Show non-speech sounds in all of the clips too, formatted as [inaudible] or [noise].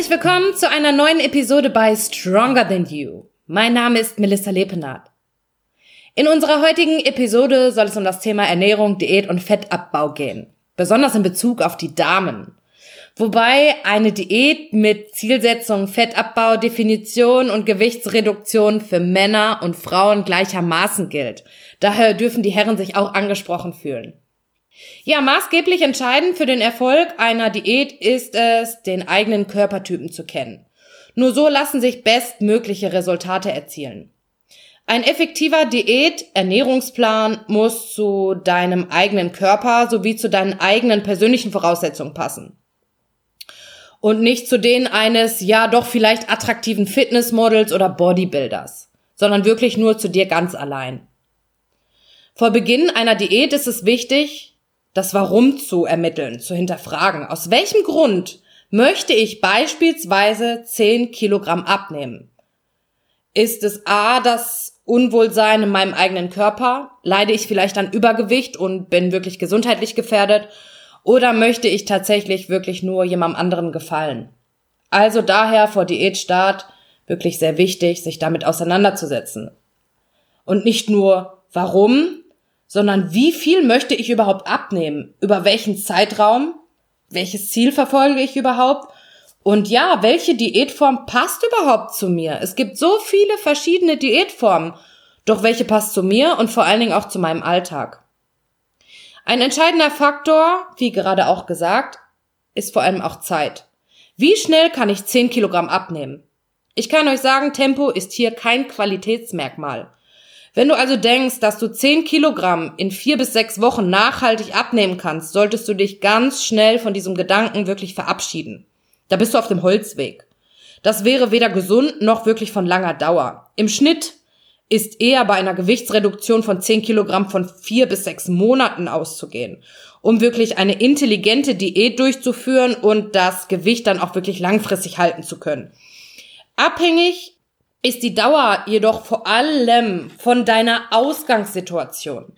Herzlich willkommen zu einer neuen Episode bei Stronger Than You. Mein Name ist Melissa Lepenath. In unserer heutigen Episode soll es um das Thema Ernährung, Diät und Fettabbau gehen. Besonders in Bezug auf die Damen. Wobei eine Diät mit Zielsetzung Fettabbau, Definition und Gewichtsreduktion für Männer und Frauen gleichermaßen gilt. Daher dürfen die Herren sich auch angesprochen fühlen. Ja, maßgeblich entscheidend für den Erfolg einer Diät ist es, den eigenen Körpertypen zu kennen. Nur so lassen sich bestmögliche Resultate erzielen. Ein effektiver Diät-Ernährungsplan muss zu deinem eigenen Körper sowie zu deinen eigenen persönlichen Voraussetzungen passen. Und nicht zu denen eines, ja doch vielleicht attraktiven Fitnessmodels oder Bodybuilders, sondern wirklich nur zu dir ganz allein. Vor Beginn einer Diät ist es wichtig, das Warum zu ermitteln, zu hinterfragen. Aus welchem Grund möchte ich beispielsweise 10 Kilogramm abnehmen? Ist es A, das Unwohlsein in meinem eigenen Körper? Leide ich vielleicht an Übergewicht und bin wirklich gesundheitlich gefährdet? Oder möchte ich tatsächlich wirklich nur jemandem anderen gefallen? Also daher vor Diätstart wirklich sehr wichtig, sich damit auseinanderzusetzen. Und nicht nur warum, sondern wie viel möchte ich überhaupt abnehmen? Über welchen Zeitraum? Welches Ziel verfolge ich überhaupt? Und ja, welche Diätform passt überhaupt zu mir? Es gibt so viele verschiedene Diätformen. Doch welche passt zu mir und vor allen Dingen auch zu meinem Alltag? Ein entscheidender Faktor, wie gerade auch gesagt, ist vor allem auch Zeit. Wie schnell kann ich 10 Kilogramm abnehmen? Ich kann euch sagen, Tempo ist hier kein Qualitätsmerkmal. Wenn du also denkst, dass du 10 Kilogramm in vier bis sechs Wochen nachhaltig abnehmen kannst, solltest du dich ganz schnell von diesem Gedanken wirklich verabschieden. Da bist du auf dem Holzweg. Das wäre weder gesund noch wirklich von langer Dauer. Im Schnitt ist eher bei einer Gewichtsreduktion von 10 Kilogramm von vier bis sechs Monaten auszugehen, um wirklich eine intelligente Diät durchzuführen und das Gewicht dann auch wirklich langfristig halten zu können. Abhängig ist die Dauer jedoch vor allem von deiner Ausgangssituation.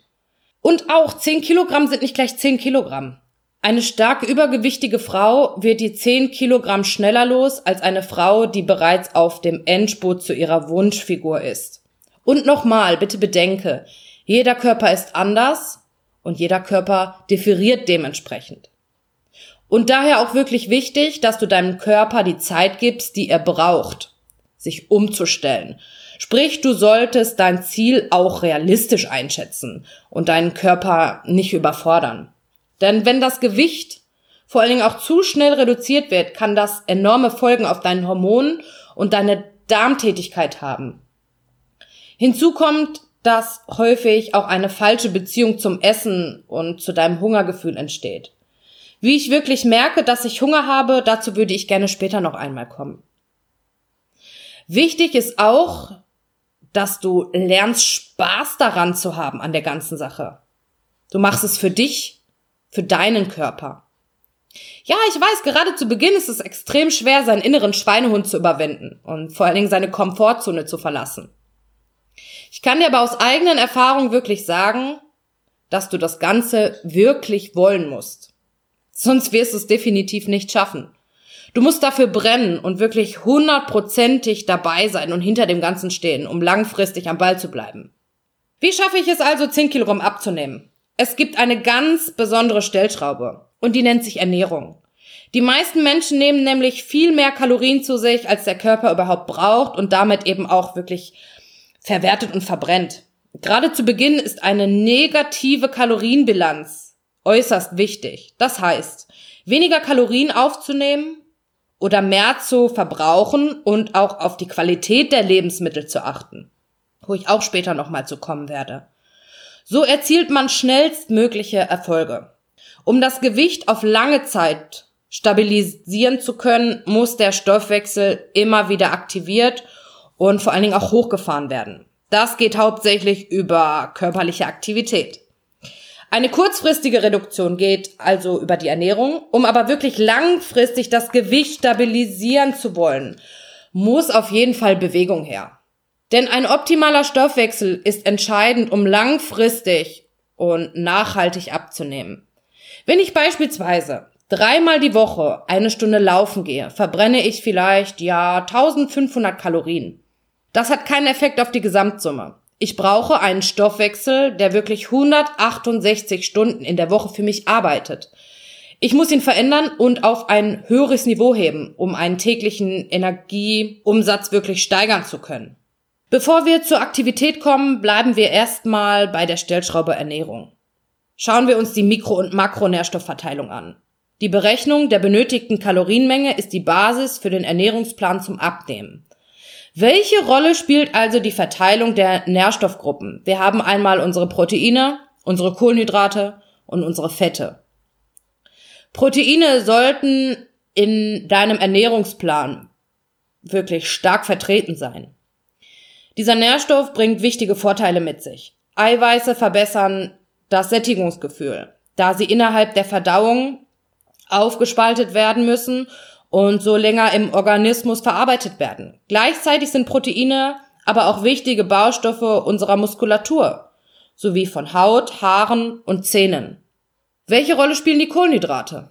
Und auch 10 Kilogramm sind nicht gleich 10 Kilogramm. Eine stark übergewichtige Frau wird die 10 Kilogramm schneller los als eine Frau, die bereits auf dem Endspurt zu ihrer Wunschfigur ist. Und nochmal, bitte bedenke, jeder Körper ist anders und jeder Körper differiert dementsprechend. Und daher auch wirklich wichtig, dass du deinem Körper die Zeit gibst, die er braucht sich umzustellen. Sprich, du solltest dein Ziel auch realistisch einschätzen und deinen Körper nicht überfordern. Denn wenn das Gewicht vor allen Dingen auch zu schnell reduziert wird, kann das enorme Folgen auf deinen Hormonen und deine Darmtätigkeit haben. Hinzu kommt, dass häufig auch eine falsche Beziehung zum Essen und zu deinem Hungergefühl entsteht. Wie ich wirklich merke, dass ich Hunger habe, dazu würde ich gerne später noch einmal kommen. Wichtig ist auch, dass du lernst, Spaß daran zu haben an der ganzen Sache. Du machst es für dich, für deinen Körper. Ja, ich weiß, gerade zu Beginn ist es extrem schwer, seinen inneren Schweinehund zu überwinden und vor allen Dingen seine Komfortzone zu verlassen. Ich kann dir aber aus eigenen Erfahrungen wirklich sagen, dass du das Ganze wirklich wollen musst. Sonst wirst du es definitiv nicht schaffen. Du musst dafür brennen und wirklich hundertprozentig dabei sein und hinter dem Ganzen stehen, um langfristig am Ball zu bleiben. Wie schaffe ich es also, 10 Kilogramm abzunehmen? Es gibt eine ganz besondere Stellschraube und die nennt sich Ernährung. Die meisten Menschen nehmen nämlich viel mehr Kalorien zu sich, als der Körper überhaupt braucht und damit eben auch wirklich verwertet und verbrennt. Gerade zu Beginn ist eine negative Kalorienbilanz äußerst wichtig. Das heißt, weniger Kalorien aufzunehmen oder mehr zu verbrauchen und auch auf die Qualität der Lebensmittel zu achten, wo ich auch später nochmal zu kommen werde. So erzielt man schnellstmögliche Erfolge. Um das Gewicht auf lange Zeit stabilisieren zu können, muss der Stoffwechsel immer wieder aktiviert und vor allen Dingen auch hochgefahren werden. Das geht hauptsächlich über körperliche Aktivität. Eine kurzfristige Reduktion geht also über die Ernährung, um aber wirklich langfristig das Gewicht stabilisieren zu wollen, muss auf jeden Fall Bewegung her. Denn ein optimaler Stoffwechsel ist entscheidend, um langfristig und nachhaltig abzunehmen. Wenn ich beispielsweise dreimal die Woche eine Stunde laufen gehe, verbrenne ich vielleicht, ja, 1500 Kalorien. Das hat keinen Effekt auf die Gesamtsumme. Ich brauche einen Stoffwechsel, der wirklich 168 Stunden in der Woche für mich arbeitet. Ich muss ihn verändern und auf ein höheres Niveau heben, um einen täglichen Energieumsatz wirklich steigern zu können. Bevor wir zur Aktivität kommen, bleiben wir erstmal bei der Stellschraube Ernährung. Schauen wir uns die Mikro- und Makronährstoffverteilung an. Die Berechnung der benötigten Kalorienmenge ist die Basis für den Ernährungsplan zum Abnehmen. Welche Rolle spielt also die Verteilung der Nährstoffgruppen? Wir haben einmal unsere Proteine, unsere Kohlenhydrate und unsere Fette. Proteine sollten in deinem Ernährungsplan wirklich stark vertreten sein. Dieser Nährstoff bringt wichtige Vorteile mit sich. Eiweiße verbessern das Sättigungsgefühl, da sie innerhalb der Verdauung aufgespaltet werden müssen und so länger im Organismus verarbeitet werden. Gleichzeitig sind Proteine aber auch wichtige Baustoffe unserer Muskulatur, sowie von Haut, Haaren und Zähnen. Welche Rolle spielen die Kohlenhydrate?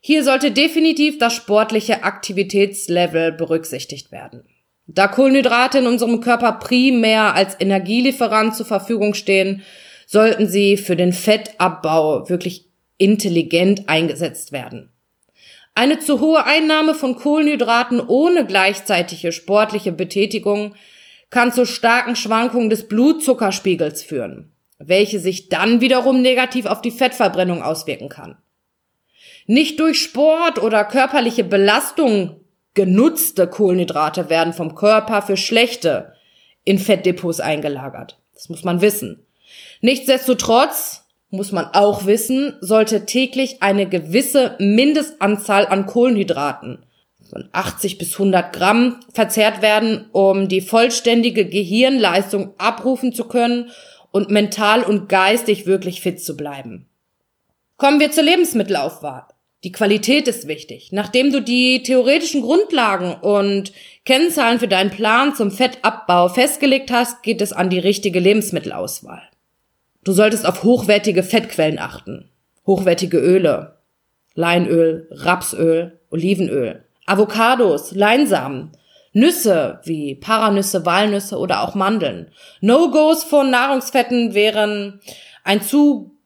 Hier sollte definitiv das sportliche Aktivitätslevel berücksichtigt werden. Da Kohlenhydrate in unserem Körper primär als Energielieferant zur Verfügung stehen, sollten sie für den Fettabbau wirklich intelligent eingesetzt werden. Eine zu hohe Einnahme von Kohlenhydraten ohne gleichzeitige sportliche Betätigung kann zu starken Schwankungen des Blutzuckerspiegels führen, welche sich dann wiederum negativ auf die Fettverbrennung auswirken kann. Nicht durch Sport oder körperliche Belastung Genutzte Kohlenhydrate werden vom Körper für schlechte in Fettdepots eingelagert. Das muss man wissen. Nichtsdestotrotz muss man auch wissen, sollte täglich eine gewisse Mindestanzahl an Kohlenhydraten von 80 bis 100 Gramm verzehrt werden, um die vollständige Gehirnleistung abrufen zu können und mental und geistig wirklich fit zu bleiben. Kommen wir zur Lebensmittelauswahl. Die Qualität ist wichtig. Nachdem du die theoretischen Grundlagen und Kennzahlen für deinen Plan zum Fettabbau festgelegt hast, geht es an die richtige Lebensmittelauswahl. Du solltest auf hochwertige Fettquellen achten. Hochwertige Öle. Leinöl, Rapsöl, Olivenöl, Avocados, Leinsamen, Nüsse wie Paranüsse, Walnüsse oder auch Mandeln. No-Gos von Nahrungsfetten wären ein zu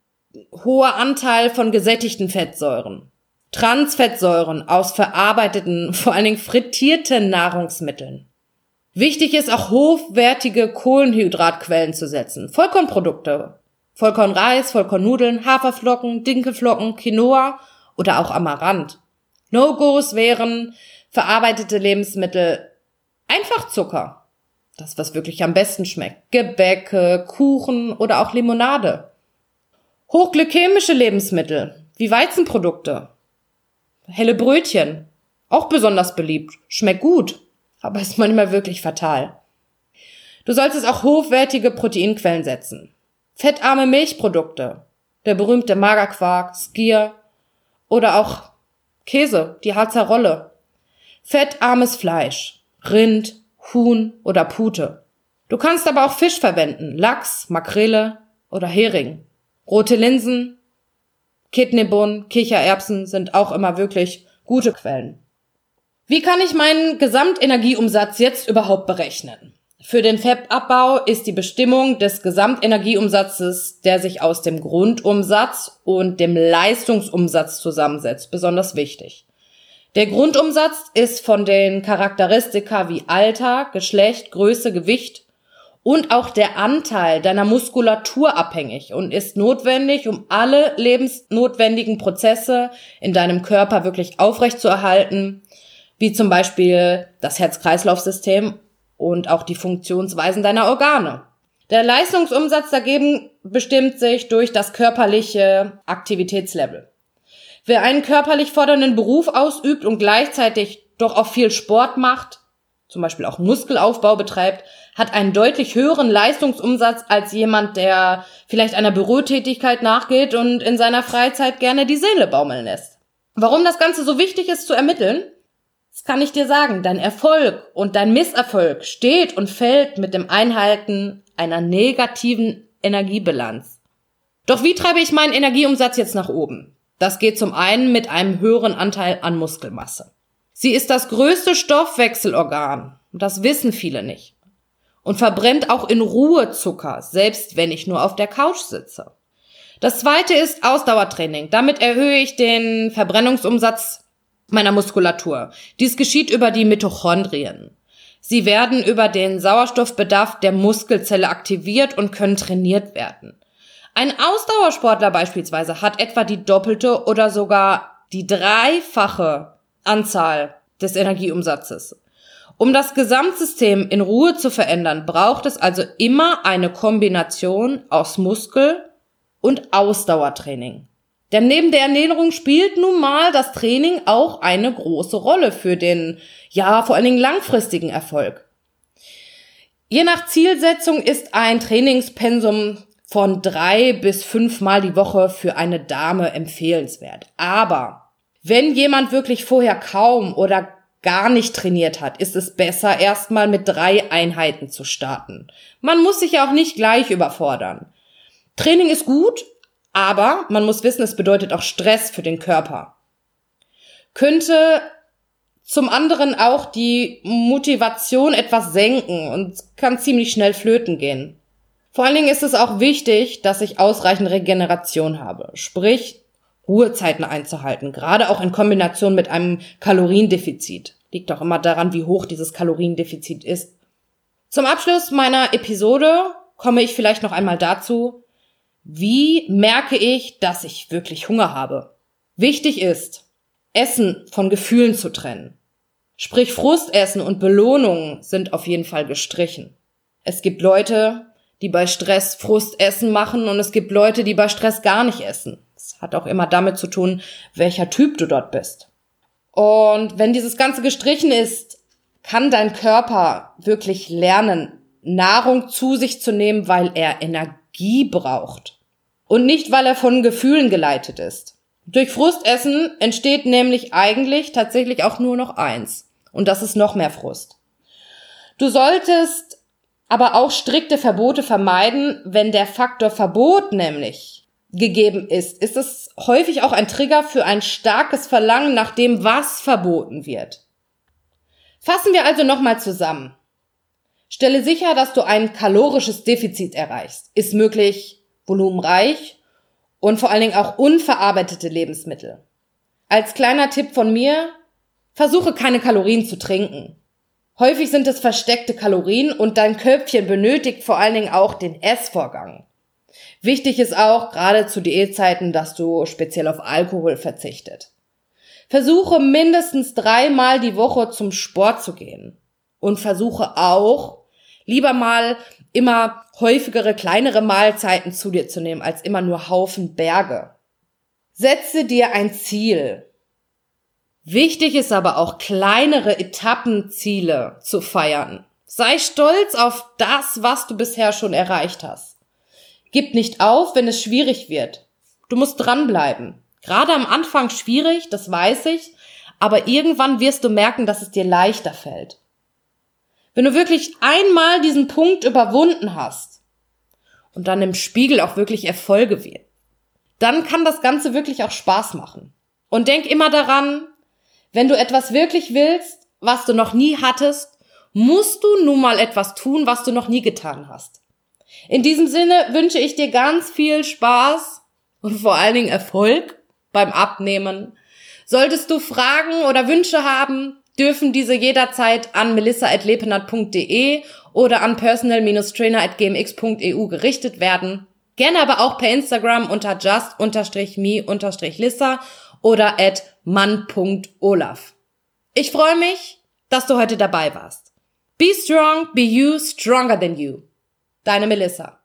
hoher Anteil von gesättigten Fettsäuren. Transfettsäuren aus verarbeiteten, [laughs] vor allen Dingen frittierten Nahrungsmitteln. Wichtig ist auch hochwertige Kohlenhydratquellen zu setzen. Vollkornprodukte. Vollkornreis, Vollkornnudeln, Haferflocken, Dinkelflocken, Quinoa oder auch Amaranth. No-Gos wären verarbeitete Lebensmittel, einfach Zucker. Das, was wirklich am besten schmeckt. Gebäcke, Kuchen oder auch Limonade. Hochglykämische Lebensmittel, wie Weizenprodukte, Helle Brötchen. Auch besonders beliebt. Schmeckt gut, aber [laughs] ist manchmal wirklich fatal. Du solltest auch hochwertige Proteinquellen setzen. Fettarme Milchprodukte. Der berühmte Magerquark, Skier oder auch Käse, die Harzer Rolle. Fettarmes Fleisch. Rind, Huhn oder Pute. Du kannst aber auch Fisch verwenden. Lachs, Makrele oder Hering. Rote Linsen, Kidneybohnen, Kichererbsen sind auch immer wirklich gute Quellen. Wie kann ich meinen Gesamtenergieumsatz jetzt überhaupt berechnen? Für den Fettabbau ist die Bestimmung des Gesamtenergieumsatzes, der sich aus dem Grundumsatz und dem Leistungsumsatz zusammensetzt, besonders wichtig. Der Grundumsatz ist von den Charakteristika wie Alter, Geschlecht, Größe, Gewicht und auch der Anteil deiner Muskulatur abhängig und ist notwendig, um alle lebensnotwendigen Prozesse in deinem Körper wirklich aufrechtzuerhalten, wie zum Beispiel das Herz-Kreislauf-System und auch die Funktionsweisen deiner Organe. Der Leistungsumsatz dagegen bestimmt sich durch das körperliche Aktivitätslevel. Wer einen körperlich fordernden Beruf ausübt und gleichzeitig doch auch viel Sport macht, zum Beispiel auch Muskelaufbau betreibt, hat einen deutlich höheren Leistungsumsatz als jemand, der vielleicht einer Bürotätigkeit nachgeht und in seiner Freizeit gerne die Seele baumeln lässt. Warum das Ganze so wichtig ist zu ermitteln? Das kann ich dir sagen. Dein Erfolg und dein Misserfolg steht und fällt mit dem Einhalten einer negativen Energiebilanz. Doch wie treibe ich meinen Energieumsatz jetzt nach oben? Das geht zum einen mit einem höheren Anteil an Muskelmasse. Sie ist das größte Stoffwechselorgan. Das wissen viele nicht. Und verbrennt auch in Ruhe Zucker, selbst wenn ich nur auf der Couch sitze. Das zweite ist Ausdauertraining. Damit erhöhe ich den Verbrennungsumsatz meiner Muskulatur. Dies geschieht über die Mitochondrien. Sie werden über den Sauerstoffbedarf der Muskelzelle aktiviert und können trainiert werden. Ein Ausdauersportler beispielsweise hat etwa die doppelte oder sogar die dreifache Anzahl des Energieumsatzes. Um das Gesamtsystem in Ruhe zu verändern, braucht es also immer eine Kombination aus Muskel und Ausdauertraining. Denn neben der Ernährung spielt nun mal das Training auch eine große Rolle für den, ja, vor allen Dingen langfristigen Erfolg. Je nach Zielsetzung ist ein Trainingspensum von drei bis fünfmal die Woche für eine Dame empfehlenswert. Aber wenn jemand wirklich vorher kaum oder gar nicht trainiert hat, ist es besser, erstmal mit drei Einheiten zu starten. Man muss sich ja auch nicht gleich überfordern. Training ist gut, aber man muss wissen, es bedeutet auch Stress für den Körper. Könnte zum anderen auch die Motivation etwas senken und kann ziemlich schnell flöten gehen. Vor allen Dingen ist es auch wichtig, dass ich ausreichend Regeneration habe, sprich Ruhezeiten einzuhalten, gerade auch in Kombination mit einem Kaloriendefizit. Liegt auch immer daran, wie hoch dieses Kaloriendefizit ist. Zum Abschluss meiner Episode komme ich vielleicht noch einmal dazu, wie merke ich, dass ich wirklich Hunger habe? Wichtig ist, Essen von Gefühlen zu trennen. Sprich, Frustessen und Belohnungen sind auf jeden Fall gestrichen. Es gibt Leute, die bei Stress Frustessen machen und es gibt Leute, die bei Stress gar nicht essen. Das hat auch immer damit zu tun, welcher Typ du dort bist. Und wenn dieses Ganze gestrichen ist, kann dein Körper wirklich lernen, Nahrung zu sich zu nehmen, weil er Energie braucht. Und nicht, weil er von Gefühlen geleitet ist. Durch Frustessen entsteht nämlich eigentlich tatsächlich auch nur noch eins. Und das ist noch mehr Frust. Du solltest aber auch strikte Verbote vermeiden, wenn der Faktor Verbot nämlich gegeben ist, ist es häufig auch ein Trigger für ein starkes Verlangen nach dem, was verboten wird. Fassen wir also nochmal zusammen. Stelle sicher, dass du ein kalorisches Defizit erreichst. Ist möglich volumenreich und vor allen Dingen auch unverarbeitete Lebensmittel. Als kleiner Tipp von mir, versuche keine Kalorien zu trinken. Häufig sind es versteckte Kalorien und dein Köpfchen benötigt vor allen Dingen auch den Essvorgang. Wichtig ist auch, gerade zu Diätzeiten, dass du speziell auf Alkohol verzichtet. Versuche mindestens dreimal die Woche zum Sport zu gehen. Und versuche auch, Lieber mal immer häufigere, kleinere Mahlzeiten zu dir zu nehmen, als immer nur Haufen Berge. Setze dir ein Ziel. Wichtig ist aber auch kleinere Etappenziele zu feiern. Sei stolz auf das, was du bisher schon erreicht hast. Gib nicht auf, wenn es schwierig wird. Du musst dranbleiben. Gerade am Anfang schwierig, das weiß ich, aber irgendwann wirst du merken, dass es dir leichter fällt. Wenn du wirklich einmal diesen Punkt überwunden hast und dann im Spiegel auch wirklich Erfolge wird, dann kann das Ganze wirklich auch Spaß machen. Und denk immer daran, wenn du etwas wirklich willst, was du noch nie hattest, musst du nun mal etwas tun, was du noch nie getan hast. In diesem Sinne wünsche ich dir ganz viel Spaß und vor allen Dingen Erfolg beim Abnehmen. Solltest du Fragen oder Wünsche haben, dürfen diese jederzeit an melissa.lepenat.de oder an personal-trainer.gmx.eu gerichtet werden. Gerne aber auch per Instagram unter just-me-lissa oder at man.olaf. Ich freue mich, dass du heute dabei warst. Be strong, be you, stronger than you. Deine Melissa.